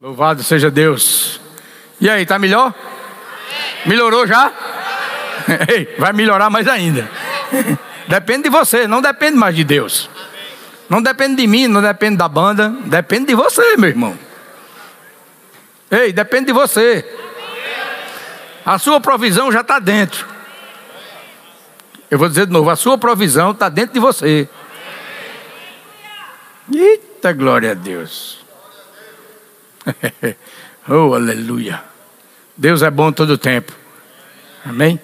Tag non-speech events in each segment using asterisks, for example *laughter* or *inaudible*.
Louvado seja Deus. E aí, tá melhor? Melhorou já? *laughs* Ei, vai melhorar mais ainda. *laughs* Depende de você, não depende mais de Deus. Não depende de mim, não depende da banda, depende de você, meu irmão. Ei, depende de você. A sua provisão já está dentro. Eu vou dizer de novo: a sua provisão está dentro de você. Eita glória a Deus. *laughs* oh, aleluia. Deus é bom todo tempo. Amém?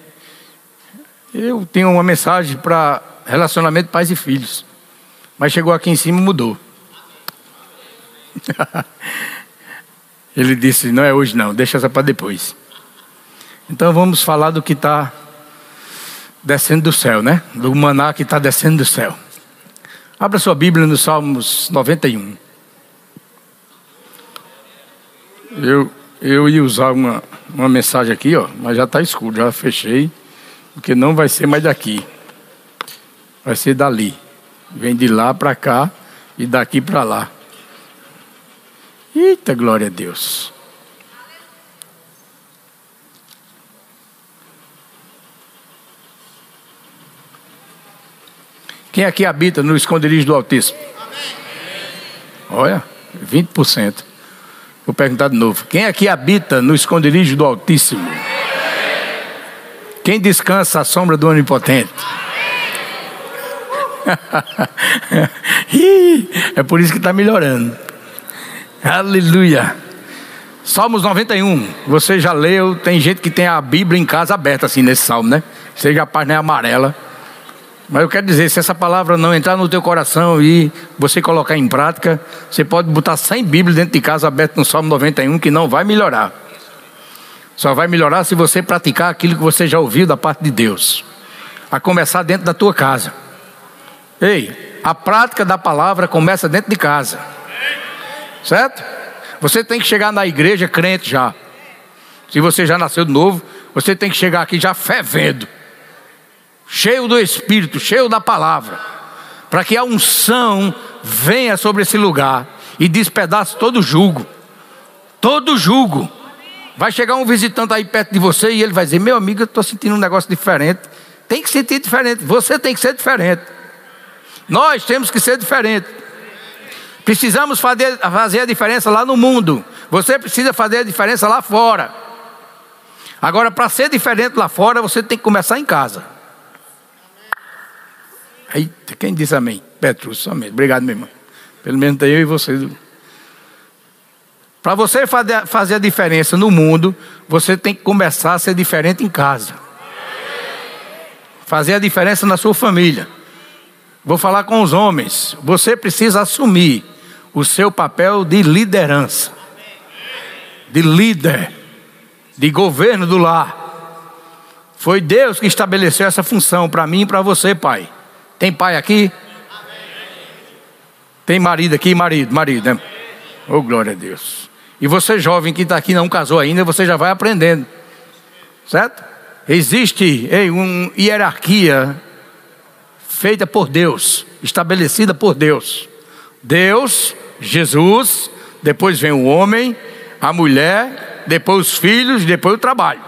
Eu tenho uma mensagem para relacionamento pais e filhos. Mas chegou aqui em cima e mudou. *laughs* Ele disse: Não é hoje, não, deixa essa para depois. Então vamos falar do que está descendo do céu, né? Do maná que está descendo do céu. Abra sua Bíblia no Salmos 91. Eu, eu ia usar uma, uma mensagem aqui, ó, mas já está escuro, já fechei, porque não vai ser mais daqui. Vai ser dali. Vem de lá para cá e daqui para lá. Eita, glória a Deus. Quem aqui habita no esconderijo do Altíssimo? Olha, 20%. Vou perguntar de novo. Quem aqui habita no esconderijo do Altíssimo? Quem descansa à sombra do Onipotente? *laughs* é por isso que está melhorando. Aleluia. Salmos 91. Você já leu? Tem gente que tem a Bíblia em casa aberta assim nesse salmo, né? Seja a página amarela. Mas eu quero dizer, se essa palavra não entrar no teu coração e você colocar em prática, você pode botar 100 Bíblias dentro de casa aberto no Salmo 91 que não vai melhorar. Só vai melhorar se você praticar aquilo que você já ouviu da parte de Deus. A começar dentro da tua casa. Ei, a prática da palavra começa dentro de casa. Certo? Você tem que chegar na igreja crente já. Se você já nasceu de novo, você tem que chegar aqui já fervendo cheio do Espírito, cheio da palavra, para que a unção venha sobre esse lugar e despedace todo jugo. Todo jugo. Vai chegar um visitante aí perto de você e ele vai dizer: Meu amigo, eu estou sentindo um negócio diferente. Tem que sentir diferente. Você tem que ser diferente. Nós temos que ser diferente. Precisamos fazer, fazer a diferença lá no mundo. Você precisa fazer a diferença lá fora. Agora, para ser diferente lá fora, você tem que começar em casa. Eita, quem disse amém? Petrus, somente. Obrigado, meu irmão. Pelo menos eu e você. Para você fazer a diferença no mundo, você tem que começar a ser diferente em casa. Fazer a diferença na sua família. Vou falar com os homens. Você precisa assumir o seu papel de liderança, de líder, de governo do lar. Foi Deus que estabeleceu essa função para mim e para você, pai. Tem pai aqui? Tem marido aqui? Marido, marido, né? Oh, glória a Deus. E você, jovem que está aqui, não casou ainda, você já vai aprendendo. Certo? Existe ei, uma hierarquia feita por Deus, estabelecida por Deus. Deus, Jesus, depois vem o homem, a mulher, depois os filhos, depois o trabalho.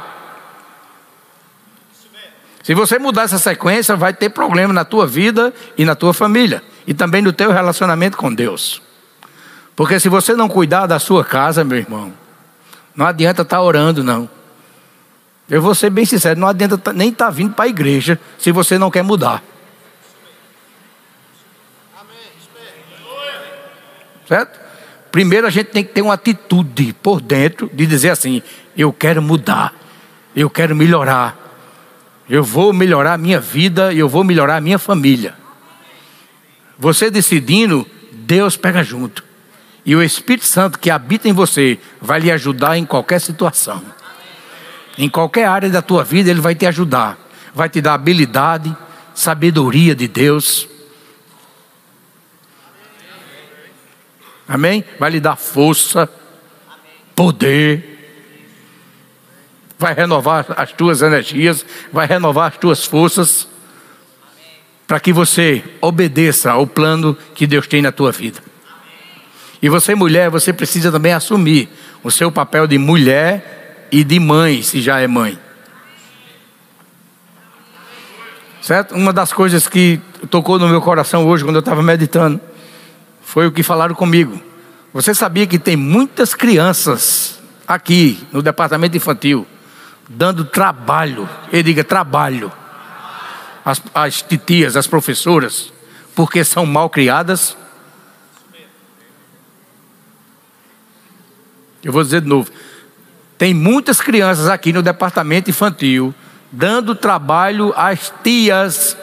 Se você mudar essa sequência, vai ter problema na tua vida e na tua família. E também no teu relacionamento com Deus. Porque se você não cuidar da sua casa, meu irmão, não adianta estar tá orando, não. Eu vou ser bem sincero, não adianta tá, nem estar tá vindo para a igreja se você não quer mudar. Certo? Primeiro a gente tem que ter uma atitude por dentro de dizer assim: eu quero mudar, eu quero melhorar, eu vou melhorar a minha vida e eu vou melhorar a minha família. Você decidindo, Deus pega junto. E o Espírito Santo que habita em você vai lhe ajudar em qualquer situação. Em qualquer área da tua vida, Ele vai te ajudar. Vai te dar habilidade, sabedoria de Deus. Amém? Vai lhe dar força, poder vai renovar as tuas energias, vai renovar as tuas forças, para que você obedeça ao plano que Deus tem na tua vida. E você, mulher, você precisa também assumir o seu papel de mulher e de mãe, se já é mãe. Certo? Uma das coisas que tocou no meu coração hoje, quando eu estava meditando, foi o que falaram comigo. Você sabia que tem muitas crianças aqui no departamento infantil dando trabalho, ele diga trabalho, as, as titias, as professoras, porque são mal criadas? Eu vou dizer de novo. Tem muitas crianças aqui no departamento infantil dando trabalho às tias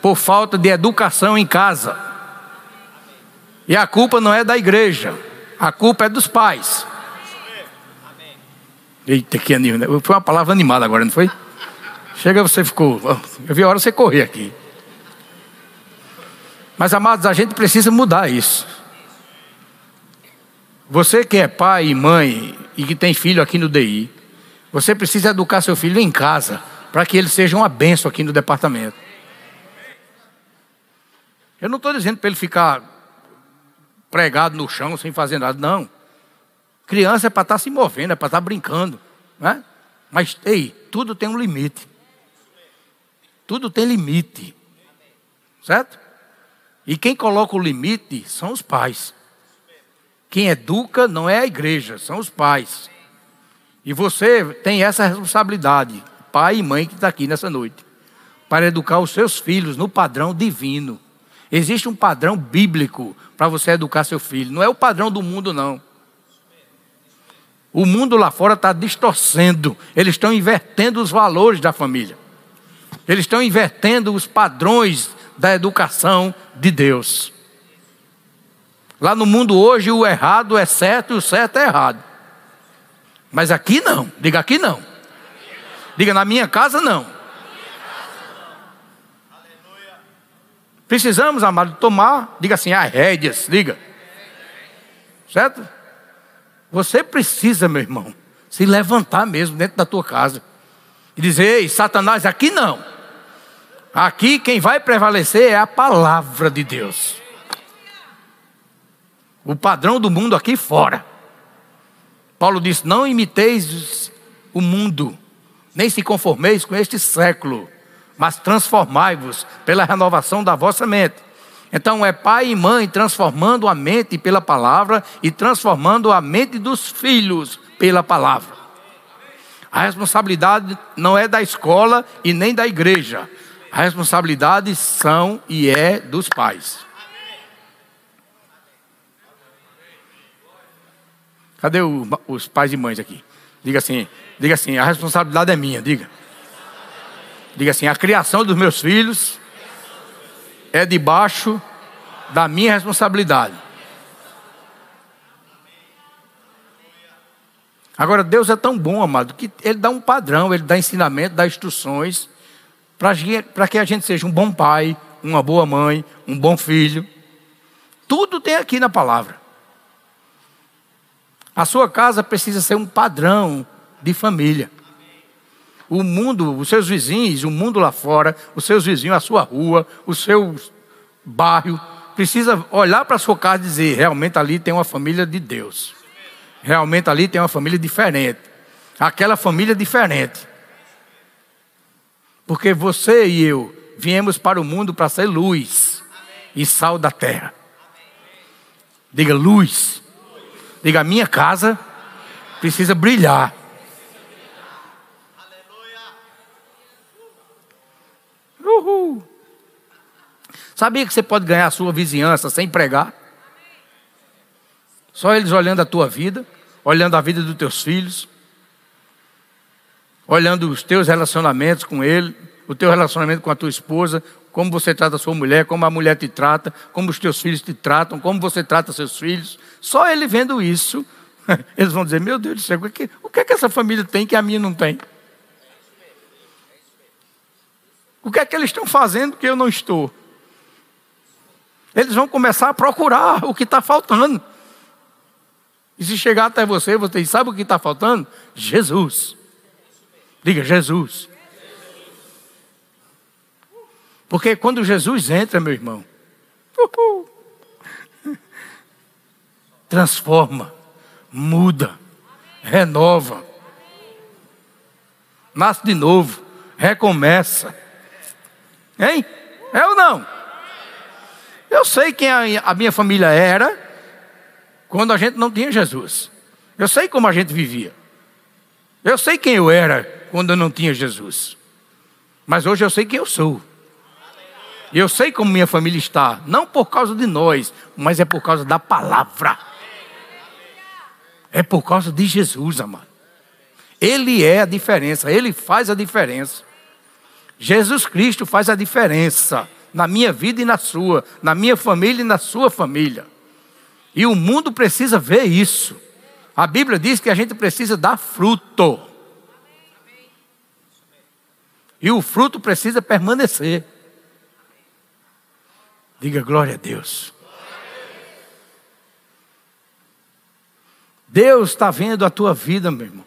por falta de educação em casa. E a culpa não é da igreja, a culpa é dos pais. Eita, que animal. Né? Foi uma palavra animada agora, não foi? Chega, você ficou. Eu vi a hora você correr aqui. Mas, amados, a gente precisa mudar isso. Você que é pai e mãe e que tem filho aqui no DI, você precisa educar seu filho em casa para que ele seja uma benção aqui no departamento. Eu não estou dizendo para ele ficar pregado no chão sem fazer nada, não. Criança é para estar tá se movendo, é para estar tá brincando, né? Mas ei, tudo tem um limite. Tudo tem limite, certo? E quem coloca o limite são os pais. Quem educa não é a igreja, são os pais. E você tem essa responsabilidade, pai e mãe que está aqui nessa noite, para educar os seus filhos no padrão divino. Existe um padrão bíblico para você educar seu filho, não é o padrão do mundo, não. O mundo lá fora está distorcendo, eles estão invertendo os valores da família, eles estão invertendo os padrões da educação de Deus. Lá no mundo hoje o errado é certo e o certo é errado. Mas aqui não, diga aqui não. Diga na minha casa não. Precisamos, amado, tomar, diga assim, as rédeas, diga. Certo? Você precisa, meu irmão, se levantar mesmo dentro da tua casa e dizer: Ei, Satanás, aqui não. Aqui quem vai prevalecer é a palavra de Deus. O padrão do mundo aqui fora. Paulo disse: Não imiteis o mundo, nem se conformeis com este século, mas transformai-vos pela renovação da vossa mente. Então é pai e mãe transformando a mente pela palavra e transformando a mente dos filhos pela palavra. A responsabilidade não é da escola e nem da igreja. A responsabilidade são e é dos pais. Cadê o, os pais e mães aqui? Diga assim, diga assim, a responsabilidade é minha, diga. Diga assim, a criação dos meus filhos é debaixo da minha responsabilidade. Agora, Deus é tão bom, amado, que Ele dá um padrão, Ele dá ensinamento, dá instruções, para que a gente seja um bom pai, uma boa mãe, um bom filho. Tudo tem aqui na palavra. A sua casa precisa ser um padrão de família. O mundo, os seus vizinhos, o mundo lá fora, os seus vizinhos, a sua rua, o seu bairro, precisa olhar para a sua casa e dizer: realmente ali tem uma família de Deus. Realmente ali tem uma família diferente. Aquela família diferente. Porque você e eu viemos para o mundo para ser luz e sal da terra. Diga luz Diga, minha casa precisa brilhar. Uhul. Sabia que você pode ganhar a sua vizinhança sem pregar? Só eles olhando a tua vida, olhando a vida dos teus filhos, olhando os teus relacionamentos com ele, o teu relacionamento com a tua esposa, como você trata a sua mulher, como a mulher te trata, como os teus filhos te tratam, como você trata seus filhos. Só ele vendo isso, *laughs* eles vão dizer: Meu Deus do céu, o que, o que é que essa família tem que a minha não tem? O que é que eles estão fazendo que eu não estou? Eles vão começar a procurar o que está faltando. E se chegar até você, você sabe o que está faltando? Jesus. Diga, Jesus. Porque quando Jesus entra, meu irmão, uhul, transforma, muda, renova, nasce de novo, recomeça. Hein? É ou não? Eu sei quem a minha família era quando a gente não tinha Jesus. Eu sei como a gente vivia. Eu sei quem eu era quando eu não tinha Jesus. Mas hoje eu sei quem eu sou. Eu sei como minha família está, não por causa de nós, mas é por causa da palavra. É por causa de Jesus, amado. Ele é a diferença, ele faz a diferença. Jesus Cristo faz a diferença na minha vida e na sua, na minha família e na sua família. E o mundo precisa ver isso. A Bíblia diz que a gente precisa dar fruto. E o fruto precisa permanecer. Diga glória a Deus. Deus está vendo a tua vida, meu irmão.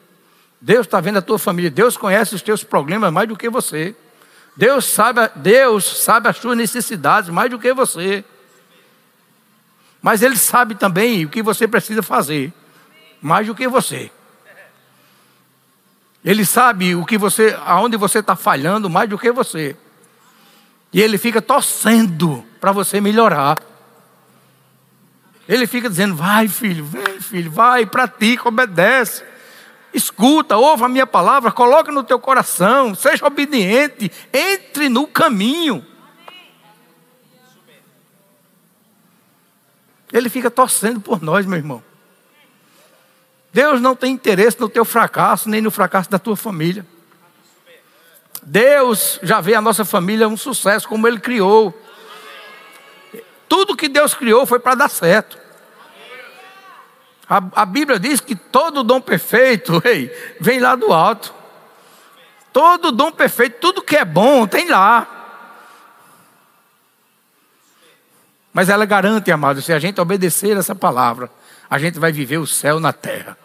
Deus está vendo a tua família. Deus conhece os teus problemas mais do que você. Deus sabe, Deus sabe as tuas necessidades mais do que você. Mas Ele sabe também o que você precisa fazer, mais do que você. Ele sabe o que você, aonde você está falhando mais do que você. E Ele fica torcendo para você melhorar. Ele fica dizendo: vai, filho, vem, filho, vai, pratica, obedece. Escuta, ouve a minha palavra, coloca no teu coração, seja obediente, entre no caminho. Ele fica torcendo por nós, meu irmão. Deus não tem interesse no teu fracasso, nem no fracasso da tua família. Deus já vê a nossa família um sucesso, como Ele criou. Tudo que Deus criou foi para dar certo. A, a, Bíblia diz que todo dom perfeito *laughs* ei, vem lá do alto. Todo dom perfeito, tudo que é bom, tem lá. Mas ela garante, amado, se a gente obedecer essa palavra, a gente vai viver o céu na terra.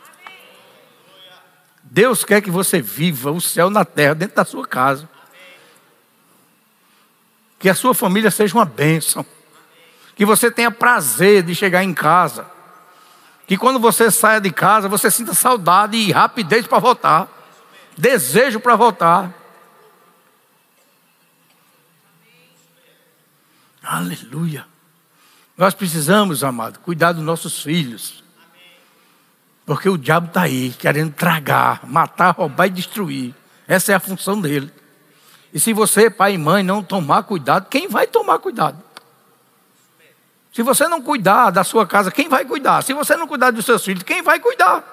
Deus quer que você viva o céu na terra, dentro da sua casa. Que a sua família seja uma bênção. Que você tenha prazer de chegar em casa. Que quando você saia de casa, você sinta saudade e rapidez para voltar. Desejo para voltar. Aleluia. Nós precisamos, amado, cuidar dos nossos filhos. Porque o diabo está aí, querendo tragar, matar, roubar e destruir. Essa é a função dele. E se você, pai e mãe, não tomar cuidado, quem vai tomar cuidado? Se você não cuidar da sua casa, quem vai cuidar? Se você não cuidar dos seus filhos, quem vai cuidar?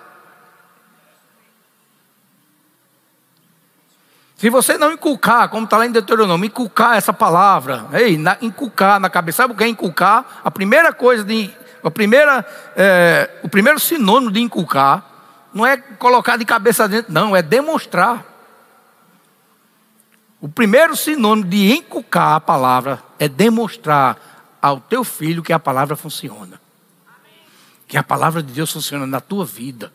Se você não inculcar, como está lá em Deuteronômio, inculcar essa palavra, ei, na, inculcar na cabeça, sabe o que é inculcar? A primeira coisa de. A primeira, é, o primeiro sinônimo de inculcar não é colocar de cabeça dentro, não, é demonstrar. O primeiro sinônimo de inculcar a palavra é demonstrar ao teu filho que a palavra funciona. Que a palavra de Deus funciona na tua vida.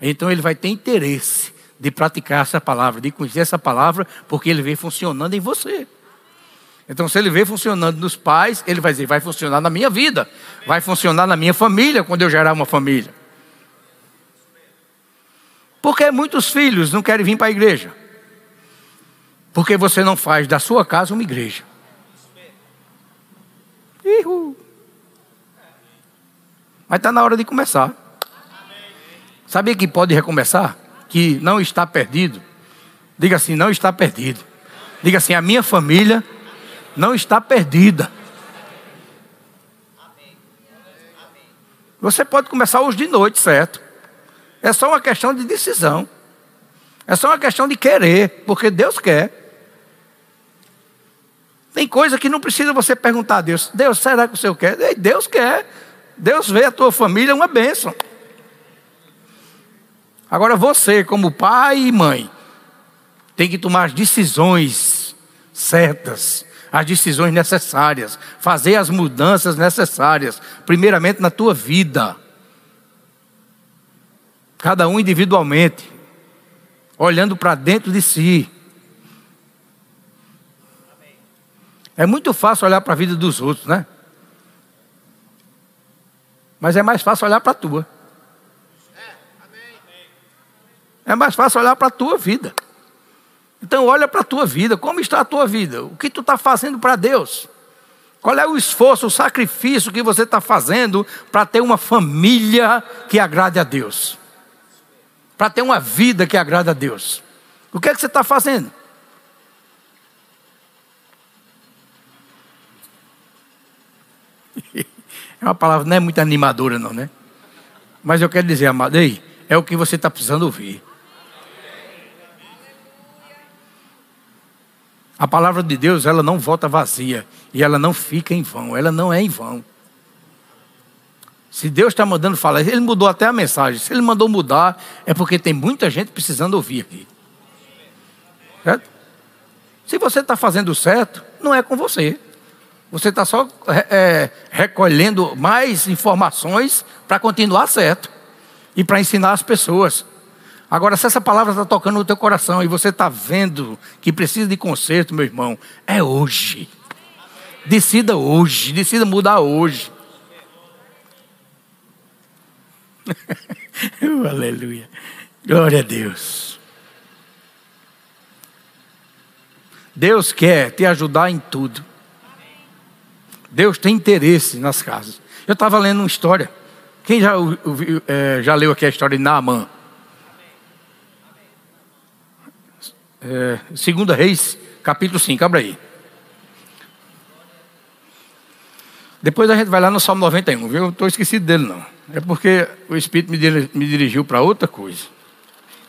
Então ele vai ter interesse de praticar essa palavra, de conhecer essa palavra, porque ele vê funcionando em você. Então, se ele vê funcionando nos pais, ele vai dizer: vai funcionar na minha vida, vai funcionar na minha família, quando eu gerar uma família. Porque muitos filhos não querem vir para a igreja? Porque você não faz da sua casa uma igreja. Mas está na hora de começar. Sabia que pode recomeçar? que não está perdido, diga assim: não está perdido. Diga assim: a minha família não está perdida. Você pode começar hoje de noite, certo? É só uma questão de decisão. É só uma questão de querer, porque Deus quer. Tem coisa que não precisa você perguntar a Deus: Deus, será que o Senhor quer? Deus quer. Deus vê a tua família uma bênção. Agora você, como pai e mãe, tem que tomar as decisões certas, as decisões necessárias, fazer as mudanças necessárias, primeiramente na tua vida. Cada um individualmente, olhando para dentro de si. É muito fácil olhar para a vida dos outros, né? Mas é mais fácil olhar para a tua. É mais fácil olhar para a tua vida. Então olha para a tua vida, como está a tua vida? O que tu está fazendo para Deus? Qual é o esforço, o sacrifício que você está fazendo para ter uma família que agrade a Deus? Para ter uma vida que agrade a Deus? O que é que você está fazendo? É uma palavra, não é muito animadora, não, né? Mas eu quero dizer, amado, ei, é o que você está precisando ouvir. A palavra de Deus, ela não volta vazia e ela não fica em vão, ela não é em vão. Se Deus está mandando falar, Ele mudou até a mensagem. Se Ele mandou mudar, é porque tem muita gente precisando ouvir aqui. Certo? Se você está fazendo certo, não é com você. Você está só é, é, recolhendo mais informações para continuar certo e para ensinar as pessoas. Agora, se essa palavra está tocando no teu coração e você está vendo que precisa de conserto, meu irmão, é hoje. Decida hoje, decida mudar hoje. *laughs* aleluia. Glória a Deus. Deus quer te ajudar em tudo. Deus tem interesse nas casas. Eu estava lendo uma história. Quem já, é, já leu aqui a história de Naamã? É, segunda Reis, capítulo 5, abra aí. Depois a gente vai lá no Salmo 91, viu? Eu estou esquecido dele não. É porque o Espírito me dirigiu para outra coisa.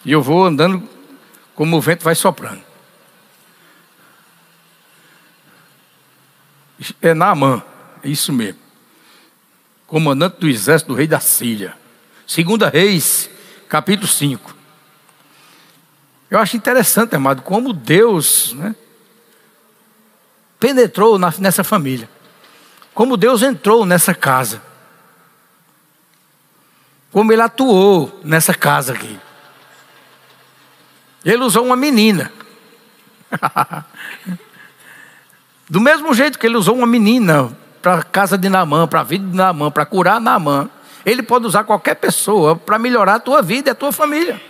E eu vou andando como o vento vai soprando. É Naamã, é isso mesmo. Comandante do exército do rei da Síria. Segunda Reis, capítulo 5. Eu acho interessante, amado, como Deus né, penetrou na, nessa família. Como Deus entrou nessa casa. Como Ele atuou nessa casa aqui. Ele usou uma menina. *laughs* Do mesmo jeito que ele usou uma menina para a casa de Naamã, para a vida de Naamã, para curar Naamã, ele pode usar qualquer pessoa para melhorar a tua vida e a tua família.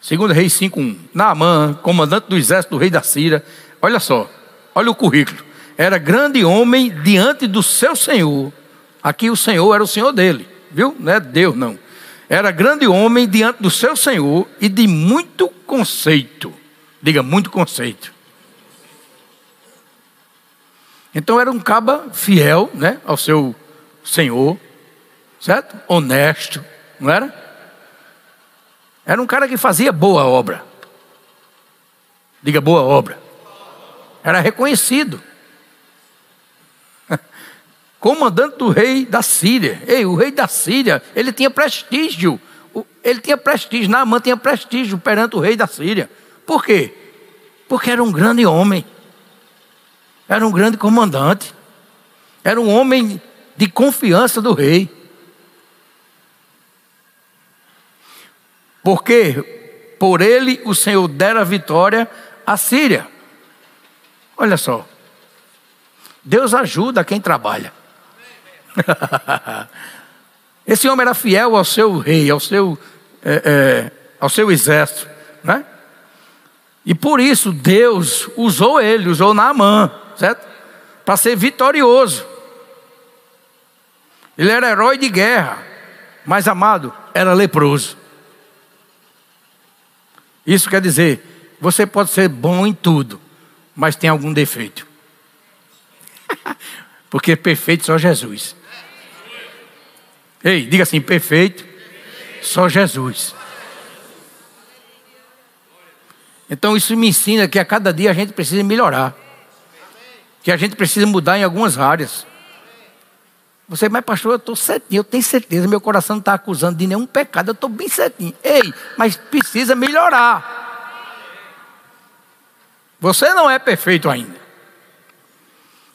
Segundo Reis 5.1, Naamã, comandante do exército do rei da Síria, olha só, olha o currículo. Era grande homem diante do seu senhor. Aqui o senhor era o senhor dele, viu? Não é Deus, não. Era grande homem diante do seu senhor e de muito conceito. Diga, muito conceito. Então era um caba fiel, né, ao seu senhor, certo? Honesto, não era? Era um cara que fazia boa obra. Diga boa obra. Era reconhecido. Comandante do rei da Síria. Ei, o rei da Síria, ele tinha prestígio. Ele tinha prestígio, Naamã tinha prestígio perante o rei da Síria. Por quê? Porque era um grande homem. Era um grande comandante. Era um homem de confiança do rei. porque por ele o Senhor dera vitória à Síria. Olha só, Deus ajuda quem trabalha. *laughs* Esse homem era fiel ao seu rei, ao seu, é, é, ao seu exército, né? E por isso Deus usou ele, usou Naamã, certo? Para ser vitorioso. Ele era herói de guerra, mas amado, era leproso. Isso quer dizer, você pode ser bom em tudo, mas tem algum defeito. *laughs* Porque perfeito só Jesus. Ei, diga assim: perfeito, só Jesus. Então isso me ensina que a cada dia a gente precisa melhorar. Que a gente precisa mudar em algumas áreas. Você, mas pastor, eu estou certinho, eu tenho certeza, meu coração não está acusando de nenhum pecado, eu estou bem certinho. Ei, mas precisa melhorar. Você não é perfeito ainda.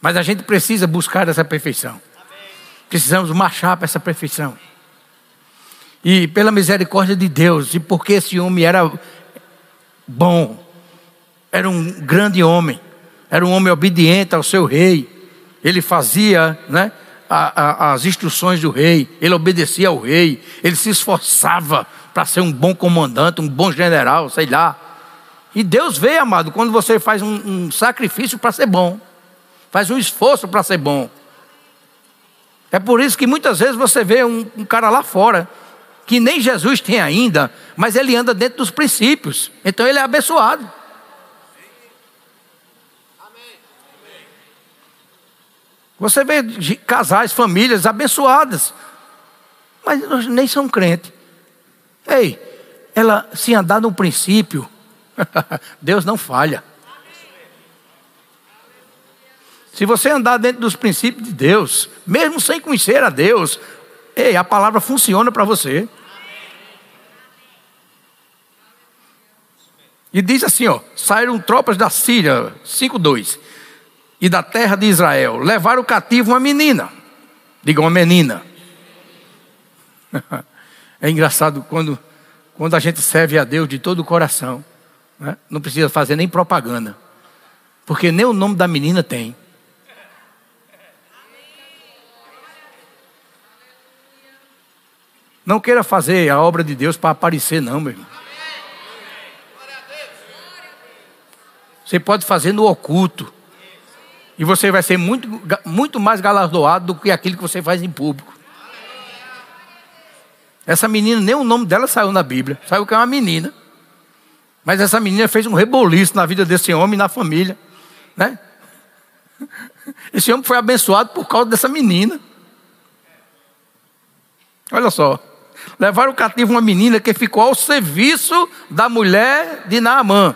Mas a gente precisa buscar essa perfeição. Precisamos marchar para essa perfeição. E pela misericórdia de Deus, e porque esse homem era bom, era um grande homem, era um homem obediente ao seu rei. Ele fazia né, a, a, as instruções do rei, ele obedecia ao rei, ele se esforçava para ser um bom comandante, um bom general, sei lá. E Deus vê, amado, quando você faz um, um sacrifício para ser bom, faz um esforço para ser bom. É por isso que muitas vezes você vê um, um cara lá fora, que nem Jesus tem ainda, mas ele anda dentro dos princípios, então ele é abençoado. Você vê casais, famílias abençoadas, mas nem são crentes. Ei, ela se andar no princípio, *laughs* Deus não falha. Se você andar dentro dos princípios de Deus, mesmo sem conhecer a Deus, ei, a palavra funciona para você. E diz assim, ó, saíram tropas da Síria, 5:2, e da terra de Israel, levaram cativo uma menina. Diga uma menina. *laughs* É engraçado quando quando a gente serve a Deus de todo o coração, né? não precisa fazer nem propaganda, porque nem o nome da menina tem. Não queira fazer a obra de Deus para aparecer, não, meu irmão. Você pode fazer no oculto. E você vai ser muito, muito mais galardoado do que aquilo que você faz em público. Essa menina, nem o nome dela saiu na Bíblia. Saiu que é uma menina. Mas essa menina fez um reboliço na vida desse homem e na família. Né? Esse homem foi abençoado por causa dessa menina. Olha só. Levaram cativo uma menina que ficou ao serviço da mulher de Naamã.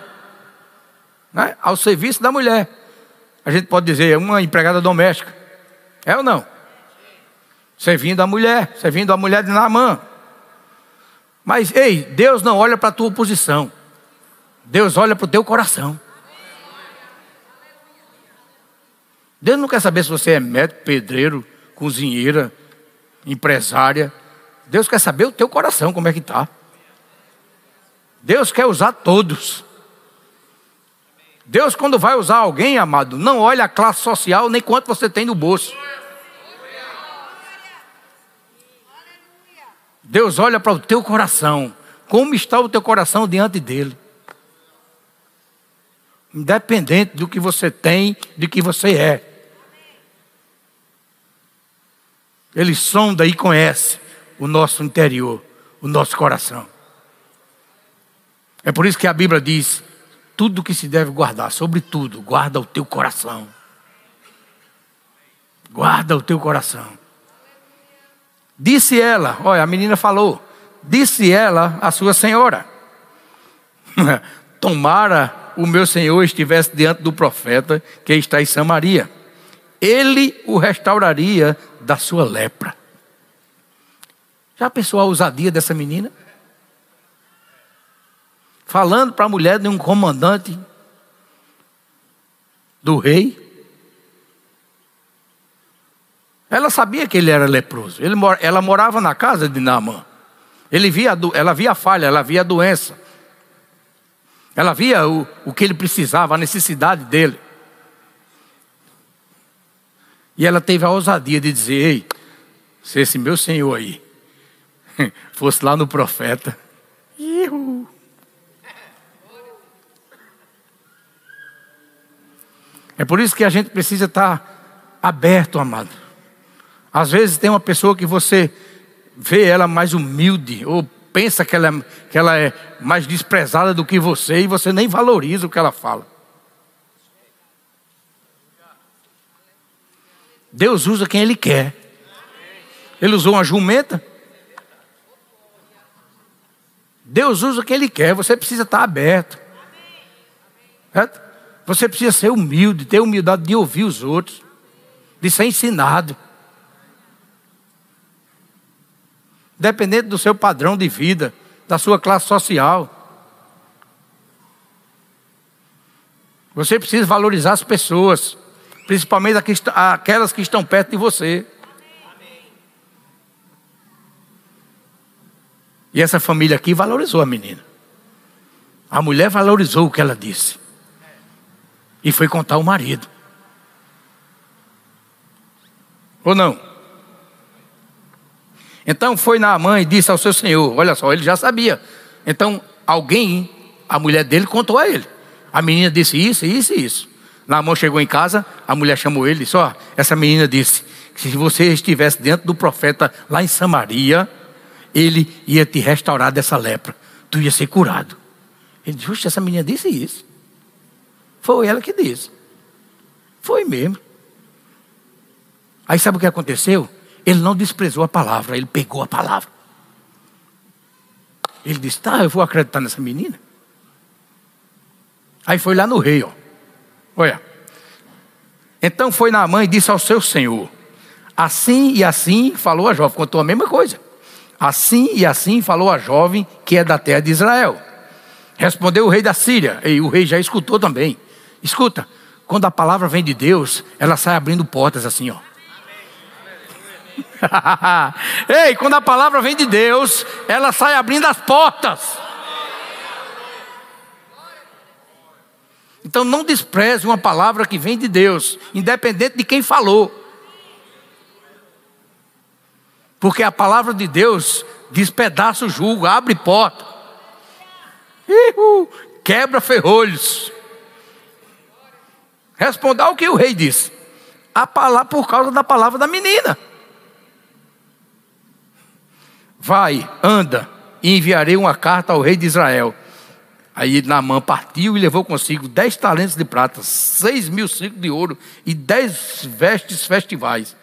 Né? Ao serviço da mulher. A gente pode dizer, é uma empregada doméstica. É ou não? Servindo a mulher, servindo a mulher de Naamã. Mas, ei, Deus não olha para a tua oposição. Deus olha para o teu coração. Deus não quer saber se você é médico, pedreiro, cozinheira, empresária. Deus quer saber o teu coração, como é que está. Deus quer usar todos. Deus, quando vai usar alguém, amado, não olha a classe social nem quanto você tem no bolso. Deus olha para o teu coração. Como está o teu coração diante dele? Independente do que você tem, de que você é. Ele sonda e conhece o nosso interior, o nosso coração. É por isso que a Bíblia diz: tudo que se deve guardar, sobretudo, guarda o teu coração. Guarda o teu coração. Disse ela, olha, a menina falou, disse ela à sua senhora: *laughs* Tomara o meu senhor estivesse diante do profeta que está em Samaria, ele o restauraria da sua lepra. Já pensou a ousadia dessa menina? Falando para a mulher de um comandante do rei. Ela sabia que ele era leproso. Ele, ela morava na casa de Naamã. Ele via, ela via a falha, ela via a doença. Ela via o, o que ele precisava, a necessidade dele. E ela teve a ousadia de dizer: Ei, se esse meu senhor aí *laughs* fosse lá no profeta. É por isso que a gente precisa estar aberto, amado. Às vezes tem uma pessoa que você vê ela mais humilde, ou pensa que ela, é, que ela é mais desprezada do que você, e você nem valoriza o que ela fala. Deus usa quem Ele quer. Ele usou uma jumenta, Deus usa quem Ele quer, você precisa estar aberto. Certo? Você precisa ser humilde, ter humildade de ouvir os outros, de ser ensinado. Dependendo do seu padrão de vida, da sua classe social. Você precisa valorizar as pessoas, principalmente aquelas que estão perto de você. E essa família aqui valorizou a menina. A mulher valorizou o que ela disse. E foi contar ao marido. Ou não? Então foi na mãe e disse ao seu senhor: Olha só, ele já sabia. Então alguém, a mulher dele, contou a ele. A menina disse isso, isso e isso. Naamã chegou em casa, a mulher chamou ele e disse: Ó, essa menina disse que se você estivesse dentro do profeta lá em Samaria, ele ia te restaurar dessa lepra. Tu ia ser curado. Ele disse: essa menina disse isso. Foi ela que disse. Foi mesmo. Aí sabe o que aconteceu? Ele não desprezou a palavra, ele pegou a palavra. Ele disse: Tá, eu vou acreditar nessa menina. Aí foi lá no rei, ó. Olha. Então foi na mãe e disse ao seu senhor: Assim e assim falou a jovem, contou a mesma coisa. Assim e assim falou a jovem que é da terra de Israel. Respondeu o rei da Síria, e o rei já escutou também. Escuta, quando a palavra vem de Deus, ela sai abrindo portas assim, ó. *laughs* Ei, quando a palavra vem de Deus, ela sai abrindo as portas. Então não despreze uma palavra que vem de Deus, independente de quem falou. Porque a palavra de Deus despedaça o jugo, abre porta, quebra ferrolhos. Responda ao que o rei disse. A palavra por causa da palavra da menina. Vai, anda, e enviarei uma carta ao rei de Israel. Aí Naamã partiu e levou consigo dez talentos de prata, seis mil ciclos de ouro e dez vestes festivais.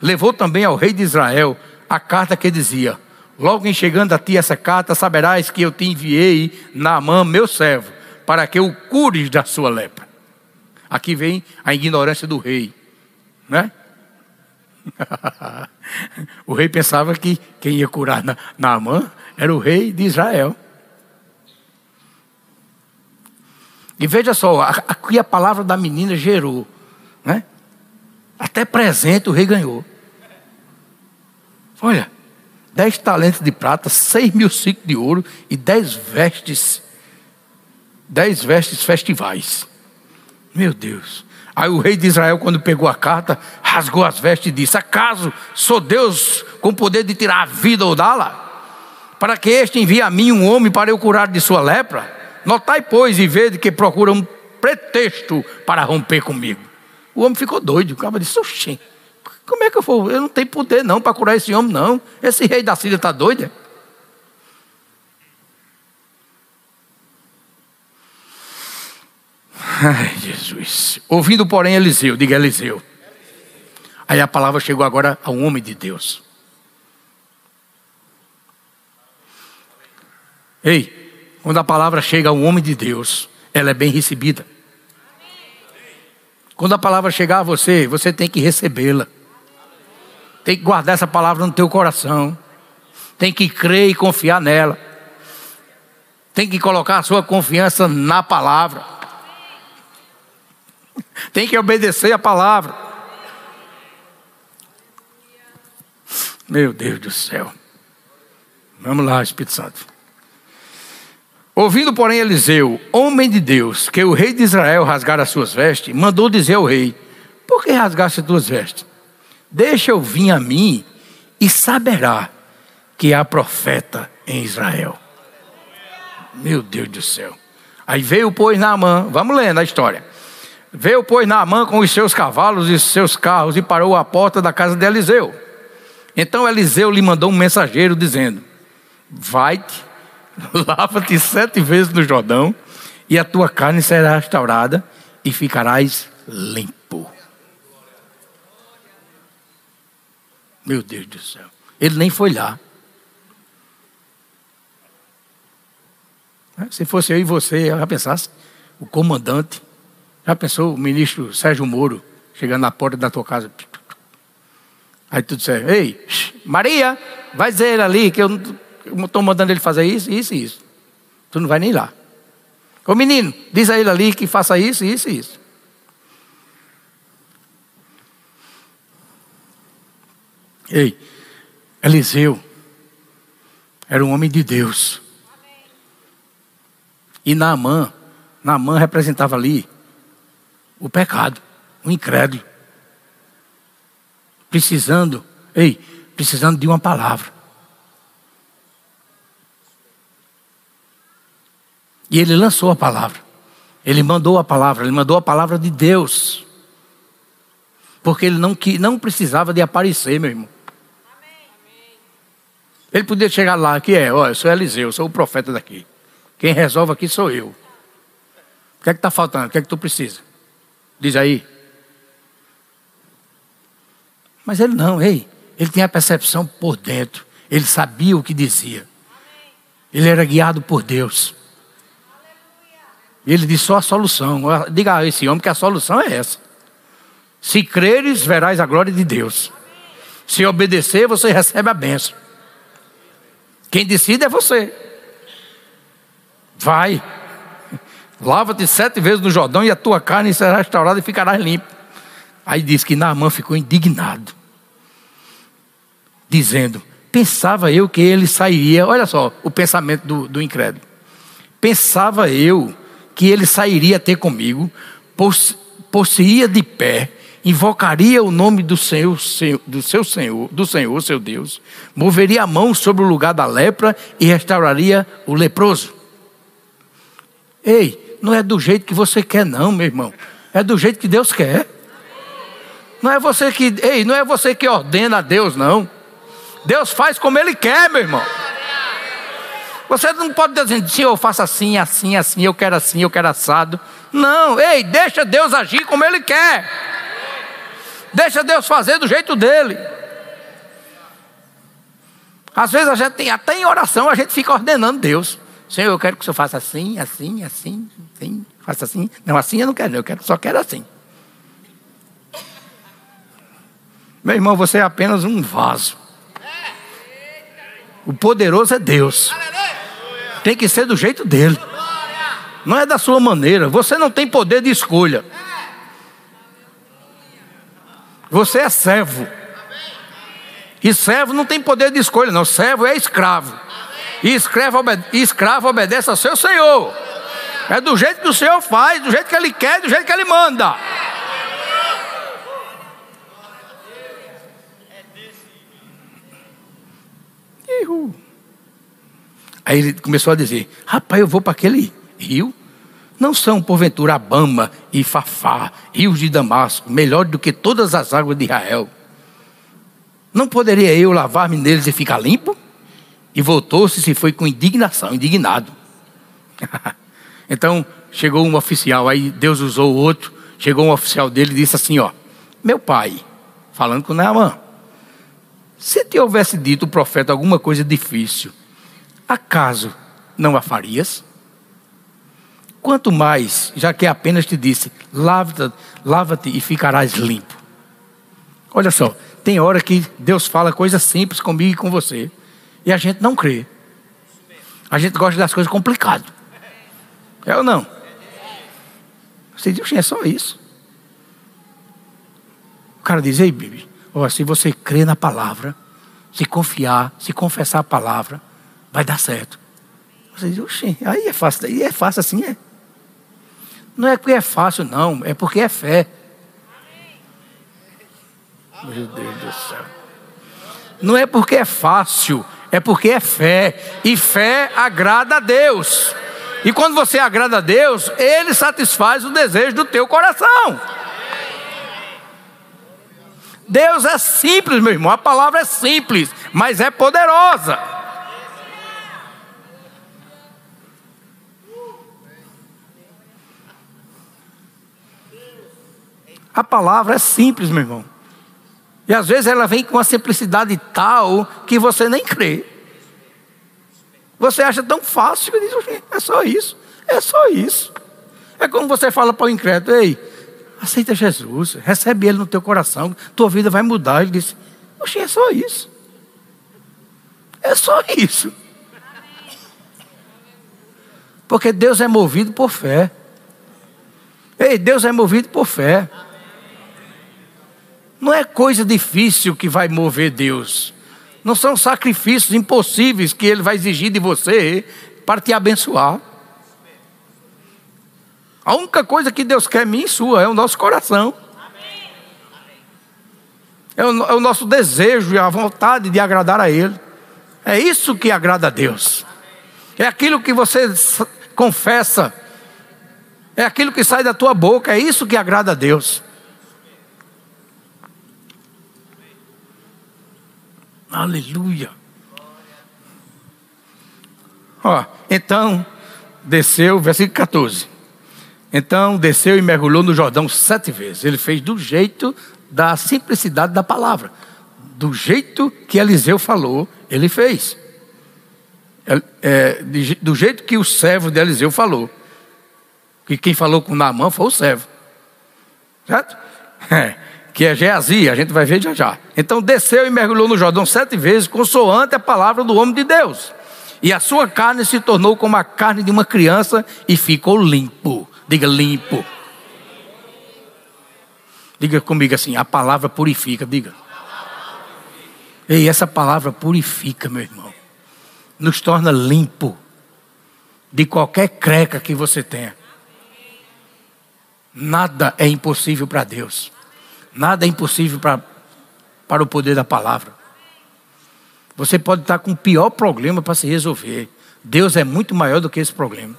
Levou também ao rei de Israel a carta que dizia: Logo em chegando a ti essa carta, saberás que eu te enviei Naamã, meu servo, para que o cures da sua lepra. Aqui vem a ignorância do rei, né? *laughs* o rei pensava que quem ia curar na, Naamã era o rei de Israel. E veja só, aqui a palavra da menina gerou, né? Até presente o rei ganhou. Olha, dez talentos de prata, seis mil ciclos de ouro e dez vestes, dez vestes festivais. Meu Deus. Aí o rei de Israel, quando pegou a carta, rasgou as vestes e disse: Acaso sou Deus com poder de tirar a vida ou dá-la? Para que este envie a mim um homem para eu curar de sua lepra? Notai, pois, e vede que procura um pretexto para romper comigo. O homem ficou doido. O cara disse: Oxê, como é que eu vou? Eu não tenho poder não para curar esse homem, não. Esse rei da Síria está doido. É? Ai, Jesus. Ouvindo, porém, Eliseu, diga Eliseu. Aí a palavra chegou agora a um homem de Deus. Ei, quando a palavra chega a um homem de Deus, ela é bem recebida. Quando a palavra chegar a você, você tem que recebê-la. Tem que guardar essa palavra no teu coração. Tem que crer e confiar nela. Tem que colocar a sua confiança na palavra. Tem que obedecer a palavra. Meu Deus do céu. Vamos lá, Espírito Santo. Ouvindo, porém, Eliseu, homem de Deus, que o rei de Israel rasgara as suas vestes, mandou dizer ao rei: Por que rasgaste as tuas vestes? Deixa eu vir a mim e saberá que há profeta em Israel. Meu Deus do céu. Aí veio, pois, Naamã, vamos lendo a história. Veio, pois, Naamã com os seus cavalos e seus carros e parou à porta da casa de Eliseu. Então Eliseu lhe mandou um mensageiro dizendo: Vai-te, *laughs* lava-te sete vezes no Jordão, e a tua carne será restaurada e ficarás limpo. Meu Deus do céu. Ele nem foi lá. Se fosse eu e você, eu já pensasse, o comandante já pensou o ministro Sérgio Moro chegando na porta da tua casa? Aí tu disser, ei, Maria, vai dizer ele ali que eu estou mandando ele fazer isso, isso e isso. Tu não vai nem lá. Ô menino, diz a ele ali que faça isso, isso e isso. Ei, Eliseu era um homem de Deus. E Naamã, Naamã representava ali O pecado, o incrédulo. Precisando, ei, precisando de uma palavra. E ele lançou a palavra. Ele mandou a palavra, ele mandou a palavra de Deus. Porque ele não, não precisava de aparecer, meu irmão. Ele podia chegar lá, que é, olha, eu sou Eliseu, eu sou o profeta daqui. Quem resolve aqui sou eu. O que é que está faltando? O que é que tu precisa? Diz aí. Mas ele não, ei, ele tinha a percepção por dentro. Ele sabia o que dizia. Ele era guiado por Deus. E ele disse só a solução. Diga a esse homem que a solução é essa. Se creres, verás a glória de Deus. Se obedecer, você recebe a bênção. Quem decide é você. Vai. Lava-te sete vezes no Jordão e a tua carne será restaurada e ficarás limpo. Aí diz que Naamã ficou indignado, dizendo: Pensava eu que ele sairia. Olha só o pensamento do, do incrédulo. Pensava eu que ele sairia ter comigo, possuía de pé, invocaria o nome do Senhor, do seu Senhor, do Senhor, seu Deus, moveria a mão sobre o lugar da lepra e restauraria o leproso. Ei, não é do jeito que você quer, não, meu irmão. É do jeito que Deus quer. Não é você que, ei, não é você que ordena a Deus, não. Deus faz como Ele quer, meu irmão. Você não pode dizer, Senhor, eu faço assim, assim, assim, eu quero assim, eu quero assado. Não, ei, deixa Deus agir como Ele quer. Deixa Deus fazer do jeito dele. Às vezes a gente tem, até em oração, a gente fica ordenando Deus. Senhor, eu quero que o Senhor faça assim, assim, assim, assim, faça assim. Não, assim eu não quero, eu quero, só quero assim. Meu irmão, você é apenas um vaso. O poderoso é Deus. Tem que ser do jeito dele. Não é da sua maneira. Você não tem poder de escolha. Você é servo. E servo não tem poder de escolha, não. Servo é escravo. E escravo, escravo obedece ao seu Senhor. É do jeito que o Senhor faz, do jeito que Ele quer, do jeito que Ele manda. Aí ele começou a dizer: Rapaz, eu vou para aquele rio. Não são, porventura, Bama e Fafá, rios de Damasco, melhor do que todas as águas de Israel. Não poderia eu lavar-me neles e ficar limpo? E voltou-se e se foi com indignação, indignado. *laughs* então, chegou um oficial, aí Deus usou o outro, chegou um oficial dele e disse assim, ó, meu pai, falando com Naamã, se te houvesse dito o profeta alguma coisa difícil, acaso não a farias? Quanto mais, já que apenas te disse, lava-te lava e ficarás limpo. Olha só, tem hora que Deus fala coisas simples comigo e com você. E a gente não crê. A gente gosta das coisas complicadas. É ou não? Você diz, é só isso. O cara diz, ei, Bibi, ó, se você crê na palavra, se confiar, se confessar a palavra, vai dar certo. Você diz, oxê, aí é fácil, aí é fácil assim, é. Não é porque é fácil, não, é porque é fé. Meu Deus do céu. Não é porque é fácil, é porque é fé. E fé agrada a Deus. E quando você agrada a Deus, Ele satisfaz o desejo do teu coração. Deus é simples, meu irmão. A palavra é simples, mas é poderosa. A palavra é simples, meu irmão. E às vezes ela vem com uma simplicidade tal que você nem crê. Você acha tão fácil que diz, é só isso, é só isso. É como você fala para o incrédulo, ei, aceita Jesus, recebe Ele no teu coração, tua vida vai mudar. Ele disse, oxe, é só isso. É só isso. Porque Deus é movido por fé. Ei, Deus é movido por fé. Não é coisa difícil que vai mover Deus. Não são sacrifícios impossíveis que Ele vai exigir de você para te abençoar. A única coisa que Deus quer mim e sua é o nosso coração. É o, é o nosso desejo e a vontade de agradar a Ele. É isso que agrada a Deus. É aquilo que você confessa. É aquilo que sai da tua boca. É isso que agrada a Deus. Aleluia. Ó, então desceu, versículo 14. Então desceu e mergulhou no Jordão sete vezes. Ele fez do jeito da simplicidade da palavra. Do jeito que Eliseu falou, ele fez. É, é do jeito que o servo de Eliseu falou. Que quem falou com Naamã foi o servo. Certo? É, que é Geazi, a gente vai ver já já. Então desceu e mergulhou no Jordão sete vezes, consoante a palavra do homem de Deus. E a sua carne se tornou como a carne de uma criança e ficou limpo. Diga limpo. Diga comigo assim: a palavra purifica. Diga. Ei, essa palavra purifica, meu irmão. Nos torna limpo de qualquer creca que você tenha. Nada é impossível para Deus. Nada é impossível para, para o poder da palavra. Você pode estar com o pior problema para se resolver. Deus é muito maior do que esse problema.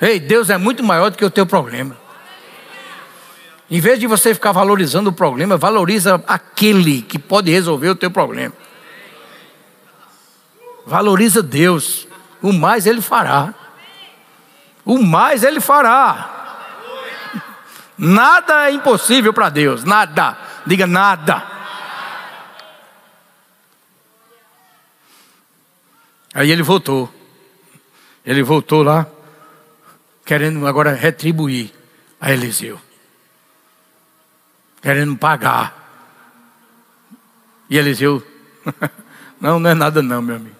Ei, Deus é muito maior do que o teu problema. Em vez de você ficar valorizando o problema, valoriza aquele que pode resolver o teu problema. Valoriza Deus. O mais ele fará. O mais ele fará. Nada é impossível para Deus. Nada. Diga nada. Aí ele voltou. Ele voltou lá querendo agora retribuir a Eliseu, querendo pagar. E Eliseu, *laughs* não, não é nada não, meu amigo.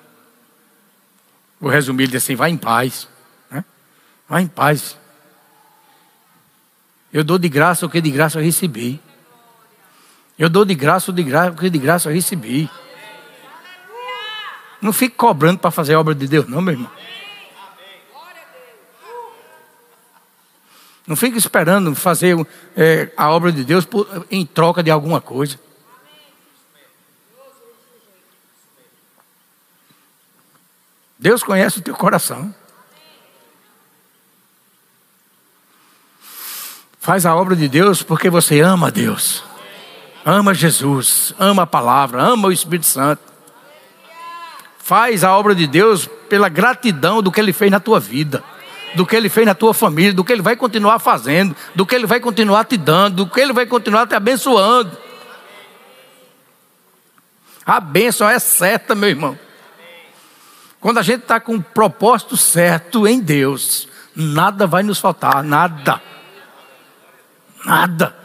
Vou resumir, ele disse assim: vai em paz, né? vai em paz. Eu dou de graça o que de graça eu recebi. Eu dou de graça o de graça, o que de graça eu recebi. Não fique cobrando para fazer a obra de Deus, não, meu irmão. Não fique esperando fazer é, a obra de Deus por, em troca de alguma coisa. Deus conhece o teu coração. Faz a obra de Deus porque você ama Deus. Ama Jesus, ama a palavra, ama o Espírito Santo. Faz a obra de Deus pela gratidão do que ele fez na tua vida do que Ele fez na tua família, do que Ele vai continuar fazendo, do que Ele vai continuar te dando, do que Ele vai continuar te abençoando. A bênção é certa, meu irmão. Quando a gente está com o propósito certo em Deus, nada vai nos faltar, nada. Nada.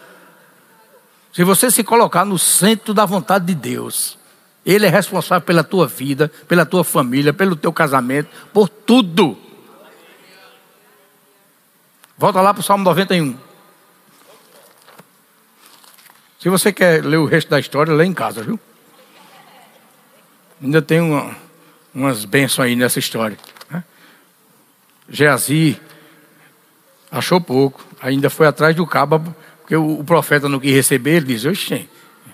Se você se colocar no centro da vontade de Deus, Ele é responsável pela tua vida, pela tua família, pelo teu casamento, por tudo. Volta lá para o Salmo 91. Se você quer ler o resto da história, lê em casa, viu? Ainda tem uma, umas bênçãos aí nessa história. Né? Geazi achou pouco, ainda foi atrás do cabo, porque o, o profeta não quis receber, ele disse, oxe,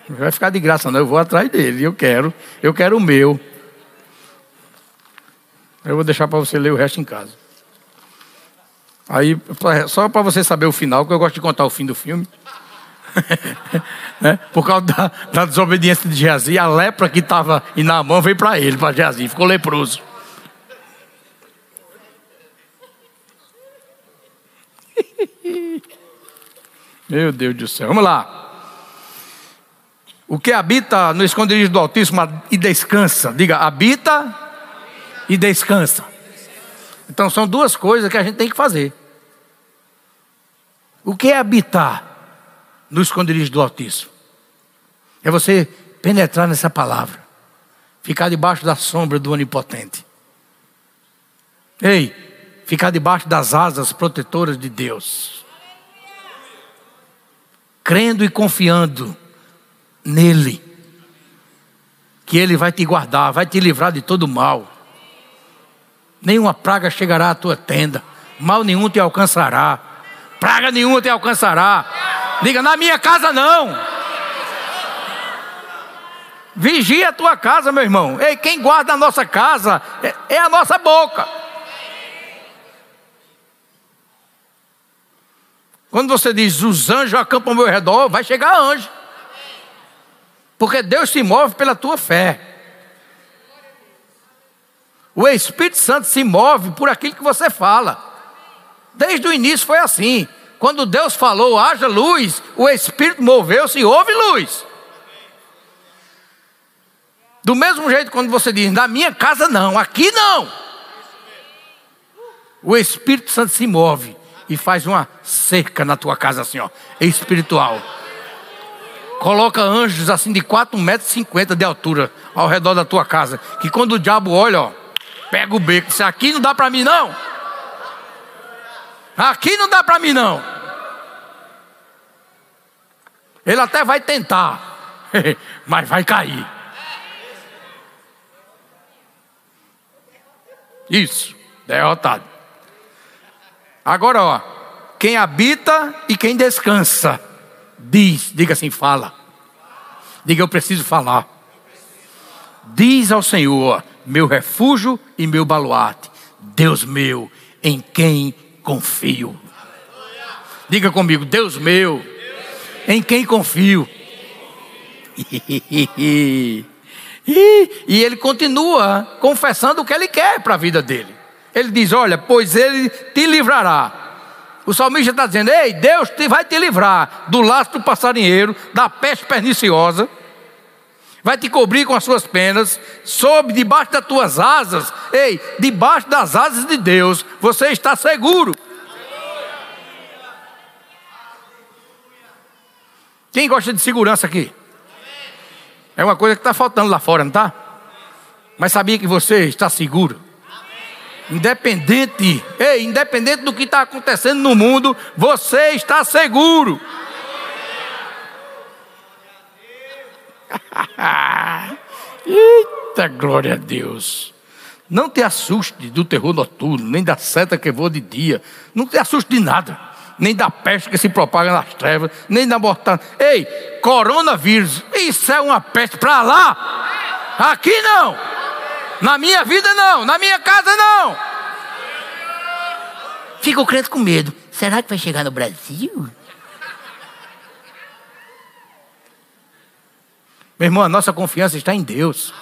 não vai ficar de graça não, eu vou atrás dele, eu quero, eu quero o meu. Eu vou deixar para você ler o resto em casa. Aí, só para você saber o final, que eu gosto de contar o fim do filme. *laughs* né? Por causa da, da, desobediência de Geazi, a lepra que estava na mão veio para ele, para Geazi, ficou leproso. *laughs* Meu Deus do céu, vamos lá. O que habita no esconderijo do Altíssimo e descansa, diga, habita e descansa. Então são duas coisas que a gente tem que fazer. O que é habitar no esconderijo do Altíssimo? É você penetrar nessa palavra, ficar debaixo da sombra do Onipotente. Ei, ficar debaixo das asas protetoras de Deus, crendo e confiando nele, que ele vai te guardar, vai te livrar de todo mal. Nenhuma praga chegará à tua tenda mal nenhum te alcançará, praga nenhuma te alcançará. Diga, na minha casa não. Vigia a tua casa, meu irmão. Ei, quem guarda a nossa casa é, é a nossa boca. Quando você diz os anjos acampam ao meu redor, vai chegar anjo. Porque Deus se move pela tua fé. O Espírito Santo se move por aquilo que você fala. Desde o início foi assim. Quando Deus falou, haja luz, o Espírito moveu-se e houve luz. Do mesmo jeito, quando você diz, na minha casa não, aqui não. O Espírito Santo se move e faz uma cerca na tua casa assim, ó, espiritual. Coloca anjos assim de 4,50 metros de altura ao redor da tua casa. Que quando o diabo olha, ó, pega o beco. Isso aqui não dá para mim, não. Aqui não dá para mim, não. Ele até vai tentar, *laughs* mas vai cair. Isso, derrotado. Agora, ó, quem habita e quem descansa, diz, diga assim, fala. Diga, eu preciso falar. Diz ao Senhor, meu refúgio e meu baluarte, Deus meu, em quem confio. Diga comigo, Deus meu, em quem confio. *laughs* e ele continua confessando o que ele quer para a vida dele. Ele diz: Olha, pois ele te livrará. O salmista está dizendo: Ei, Deus te, vai te livrar do laço do passarinheiro, da peste perniciosa, vai te cobrir com as suas penas, sob debaixo das tuas asas. Ei, debaixo das asas de Deus, você está seguro. Quem gosta de segurança aqui? É uma coisa que está faltando lá fora, não está? Mas sabia que você está seguro? Independente, ei, independente do que está acontecendo no mundo, você está seguro. *laughs* Eita glória a Deus. Não te assuste do terror noturno, nem da seta que voa de dia. Não te assuste de nada. Nem da peste que se propaga nas trevas, nem da mortalidade. Ei, coronavírus, isso é uma peste para lá. Aqui não. Na minha vida não, na minha casa não. Fica o crente com medo. Será que vai chegar no Brasil? Meu irmão, a nossa confiança está em Deus.